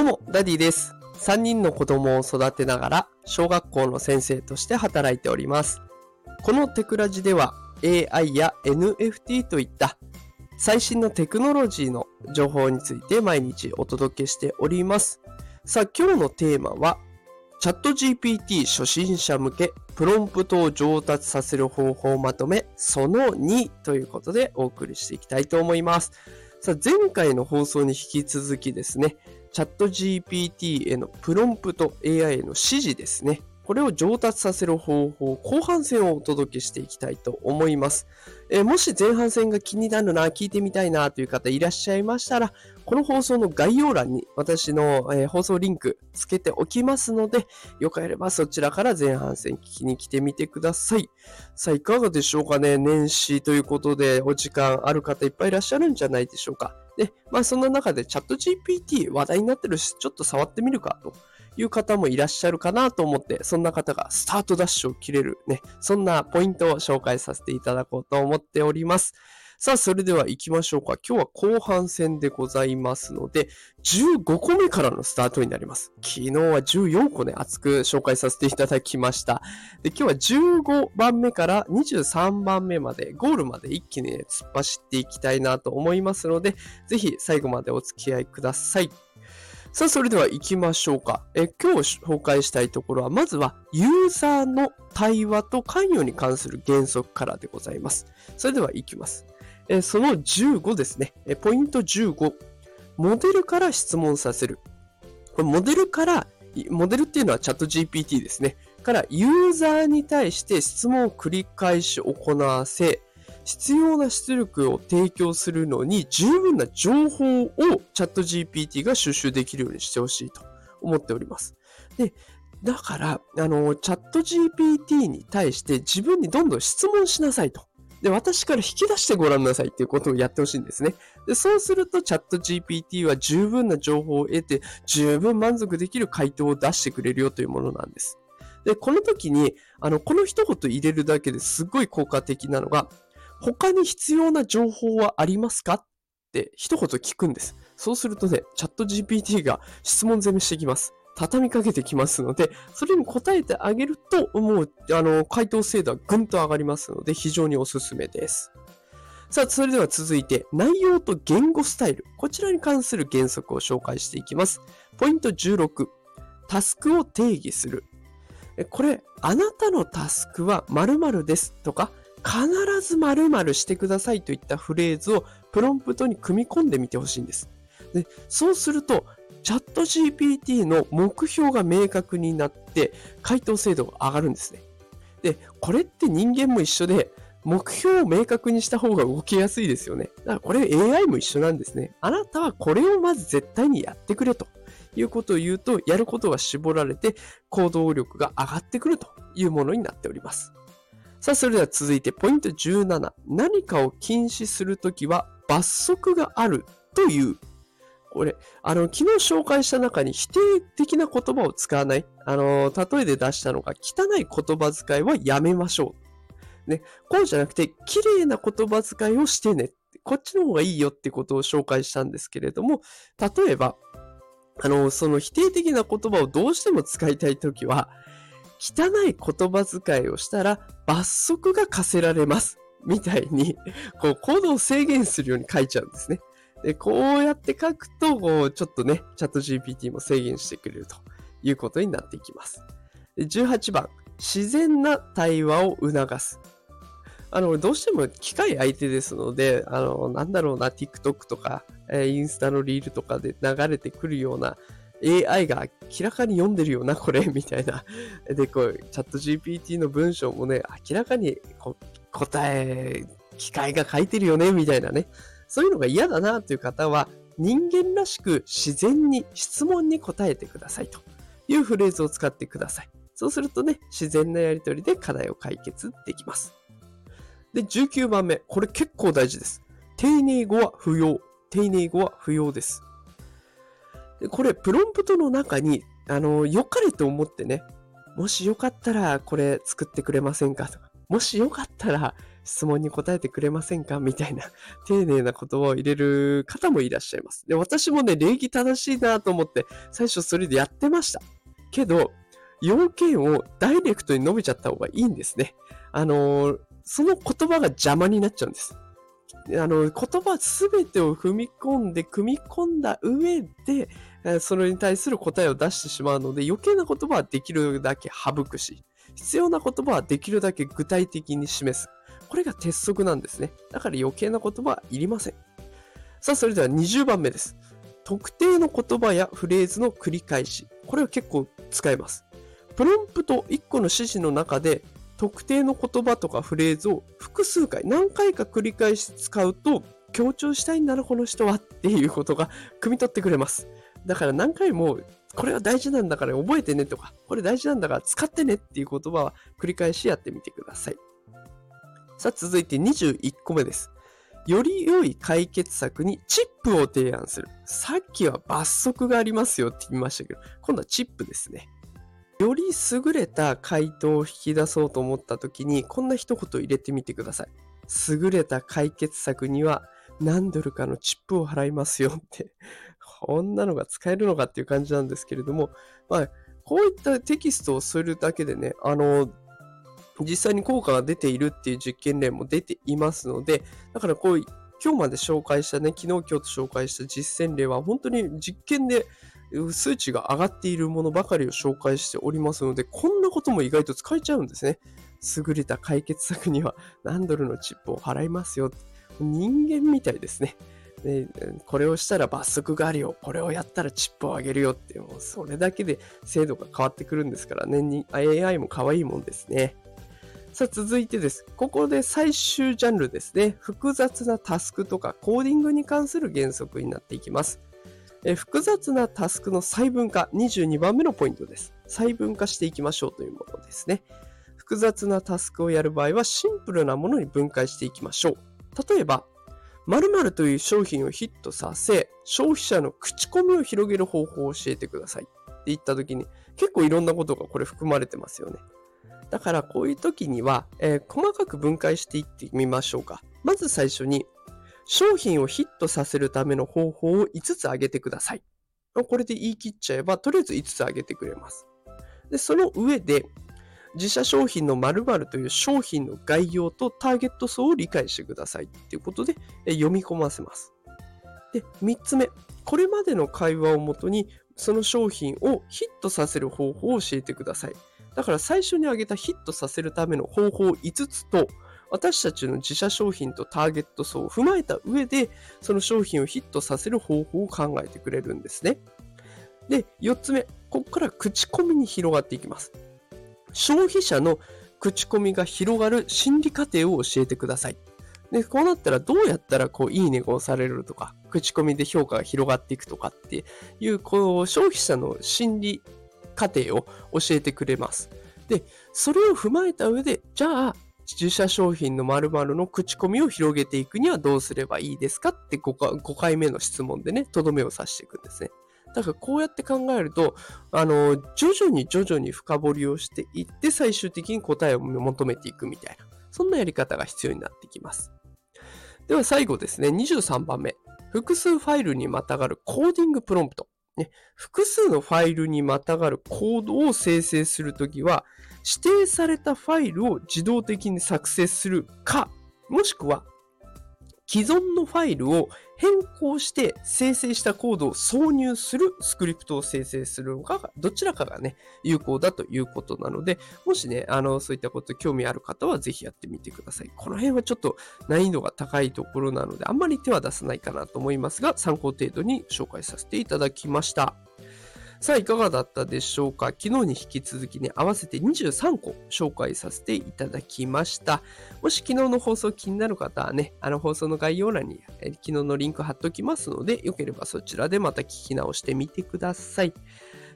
どうも、ダディです。3人の子供を育てながら、小学校の先生として働いております。このテクラジでは、AI や NFT といった最新のテクノロジーの情報について毎日お届けしております。さあ、今日のテーマは、 ChatGPT 初心者向けプロンプトを上達させる方法をまとめその2ということでお送りしていきたいと思います。さあ、前回の放送に引き続きですね、チャット GPT へのプロンプト AI への指示ですね。これを上達させる方法、後半戦をお届けしていきたいと思います。えー、もし前半戦が気になるな、聞いてみたいなという方いらっしゃいましたら、この放送の概要欄に私の、えー、放送リンクつけておきますので、よければそちらから前半戦聞きに来てみてください。さあ、いかがでしょうかね年始ということでお時間ある方いっぱいいらっしゃるんじゃないでしょうか。で、まあそんな中でチャット GPT 話題になってるし、ちょっと触ってみるかという方もいらっしゃるかなと思って、そんな方がスタートダッシュを切れるね、そんなポイントを紹介させていただこうと思っております。さあ、それでは行きましょうか。今日は後半戦でございますので、15個目からのスタートになります。昨日は14個ね、熱く紹介させていただきました。で、今日は15番目から23番目まで、ゴールまで一気に、ね、突っ走っていきたいなと思いますので、ぜひ最後までお付き合いください。さあ、それでは行きましょうか。え今日紹介したいところは、まずはユーザーの対話と関与に関する原則からでございます。それでは行きます。その15ですね。ポイント15。モデルから質問させる。これモデルから、モデルっていうのはチャット GPT ですね。からユーザーに対して質問を繰り返し行わせ、必要な出力を提供するのに十分な情報をチャット GPT が収集できるようにしてほしいと思っております。で、だから、あの、チャット GPT に対して自分にどんどん質問しなさいと。で、私から引き出してごらんなさいっていうことをやってほしいんですね。で、そうするとチャット GPT は十分な情報を得て、十分満足できる回答を出してくれるよというものなんです。で、この時に、あの、この一言入れるだけですごい効果的なのが、他に必要な情報はありますか？って一言聞くんです。そうするとね、チャット GPT が質問攻めしてきます。畳みかけてきますので、それに答えてあげると、もう、あの、回答精度はぐんと上がりますので、非常におすすめです。さあ、それでは続いて、内容と言語スタイル。こちらに関する原則を紹介していきます。ポイント16。タスクを定義する。これ、あなたのタスクは〇〇ですとか、必ず〇〇してくださいといったフレーズをプロンプトに組み込んでみてほしいんです。でそうすると、チャット GPT の目標が明確になって、回答精度が上がるんですね。で、これって人間も一緒で、目標を明確にした方が動きやすいですよね。だからこれ AI も一緒なんですね。あなたはこれをまず絶対にやってくれということを言うと、やることが絞られて行動力が上がってくるというものになっております。さあ、それでは続いてポイント17。何かを禁止するときは罰則があるというこれ、あの、昨日紹介した中に否定的な言葉を使わない。あの、例えで出したのが、汚い言葉遣いはやめましょう。ね、こうじゃなくて、綺麗な言葉遣いをしてね。こっちの方がいいよってことを紹介したんですけれども、例えば、あの、その否定的な言葉をどうしても使いたいときは、汚い言葉遣いをしたら罰則が課せられます。みたいに、こう、行動を制限するように書いちゃうんですね。で、こうやって書くと、こう、ちょっとね、チャット GPT も制限してくれるということになっていきます。で18番、自然な対話を促す。あの、どうしても機械相手ですので、あの、なんだろうな、TikTok とか、え、インスタのリールとかで流れてくるような AI が明らかに読んでるよな、これ、みたいな。で、こう、チャット GPT の文章もね、明らかにこ答え、機械が書いてるよね、みたいなね。そういうのが嫌だなという方は、人間らしく自然に質問に答えてくださいというフレーズを使ってください。そうするとね、自然なやりとりで課題を解決できます。で、19番目。これ結構大事です。丁寧語は不要。丁寧語は不要です。でこれ、プロンプトの中に、あの、良かれと思ってね、もしよかったらこれ作ってくれませんかとか、もしよかったら質問に答えてくれませんか？みたいな丁寧な言葉を入れる方もいらっしゃいます。で、私もね、礼儀正しいなと思って最初それでやってました。けど、要件をダイレクトに述べちゃった方がいいんですね。あのー、その言葉が邪魔になっちゃうんです。あの、言葉すべてを踏み込んで、組み込んだ上で、それに対する答えを出してしまうので、余計な言葉はできるだけ省くし、必要な言葉はできるだけ具体的に示す。これが鉄則なんですね。だから余計な言葉はいりません。さあ、それでは20番目です。特定の言葉やフレーズの繰り返し。これは結構使えます。プロンプト1個の指示の中で特定の言葉とかフレーズを複数回、何回か繰り返し使うと、強調したいんだな、この人はっていうことが 汲み取ってくれます。だから何回も、これは大事なんだから覚えてねとか、これ大事なんだから使ってねっていう言葉は繰り返しやってみてください。さあ、続いて21個目です。より良い解決策にチップを提案する。さっきは罰則がありますよって言いましたけど、今度はチップですね。より優れた回答を引き出そうと思った時に、こんな一言入れてみてください。優れた解決策には何ドルかのチップを払いますよって、こんなのが使えるのかっていう感じなんですけれども、まあ、こういったテキストをするだけでね、あの、実際に効果が出ているっていう実験例も出ていますので、だからこう、今日まで紹介したね、昨日今日と紹介した実践例は本当に実験で数値が上がっているものばかりを紹介しておりますので、こんなことも意外と使えちゃうんですね。優れた解決策には何ドルのチップを払いますよ。人間みたいですね。でこれをしたら罰則があるよ。これをやったらチップをあげるよって、もうそれだけで精度が変わってくるんですからね。AI も可愛いもんですね。さあ続いてです。ここで最終ジャンルですね。複雑なタスクとかコーディングに関する原則になっていきます。え複雑なタスクの細分化、22番目のポイントです。細分化していきましょうというものですね。複雑なタスクをやる場合はシンプルなものに分解していきましょう。例えば、〇〇という商品をヒットさせ、消費者の口コミを広げる方法を教えてくださいって言った時に、結構いろんなことがこれ含まれてますよね。だからこういう時には、えー、細かく分解していってみましょうか。まず最初に、商品をヒットさせるための方法を5つ挙げてください。これで言い切っちゃえば、とりあえず5つ挙げてくれます。で、その上で、自社商品の〇〇という商品の概要とターゲット層を理解してくださいっていうことで読み込ませます。で、3つ目。これまでの会話をもとに、その商品をヒットさせる方法を教えてください。だから最初に挙げたヒットさせるための方法5つと、私たちの自社商品とターゲット層を踏まえた上で、その商品をヒットさせる方法を考えてくれるんですね。で、4つ目、ここから口コミに広がっていきます。消費者の口コミが広がる心理過程を教えてください。で、こうなったらどうやったらこういいねが押されるとか、口コミで評価が広がっていくとかっていう、こう消費者の心理過程を教えてくれます。で、それを踏まえた上で、じゃあ自社商品の〇〇の口コミを広げていくにはどうすればいいですか？って 5, 5回目の質問でね、とどめを刺していくんですね。だからこうやって考えると、あの、徐々に徐々に深掘りをしていって、最終的に答えを求めていくみたいな、そんなやり方が必要になってきます。では最後ですね、23番目。複数ファイルにまたがるコーディングプロンプト。ね、複数のファイルにまたがるコードを生成するときは、指定されたファイルを自動的に作成するか、もしくは既存のファイルを変更して生成したコードを挿入するスクリプトを生成するのか、どちらかがね、有効だということなので、もしね、あの、そういったこと興味ある方はぜひやってみてください。この辺はちょっと難易度が高いところなので、あんまり手は出さないかなと思いますが、参考程度に紹介させていただきました。さあ、いかがだったでしょうか？昨日に引き続きね、合わせて23個紹介させていただきました。もし昨日の放送気になる方はね、あの放送の概要欄に、昨日のリンク貼っておきますので、よければそちらでまた聞き直してみてください。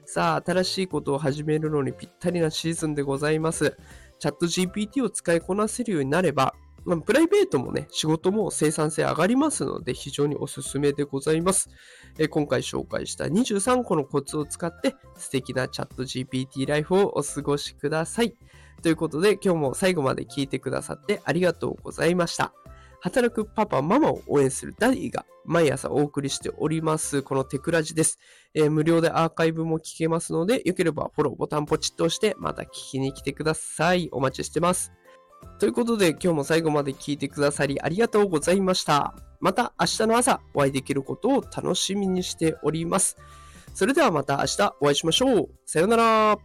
さあ、新しいことを始めるのにぴったりなシーズンでございます。ChatGPT を使いこなせるようになれば、まあ、プライベートもね、仕事も生産性上がりますので、非常におすすめでございます。え今回紹介した23個のコツを使って、素敵なチャット GPT ライフをお過ごしください。ということで今日も最後まで聞いてくださってありがとうございました。働くパパ、ママを応援するダディが毎朝お送りしております、このテクラジです、えー、無料でアーカイブも聞けますので、よければフォローボタンポチッと押して、また聞きに来てください。お待ちしてます。ということで、今日も最後まで聞いてくださりありがとうございました。また明日の朝お会いできることを楽しみにしております。それではまた明日お会いしましょう。さようなら。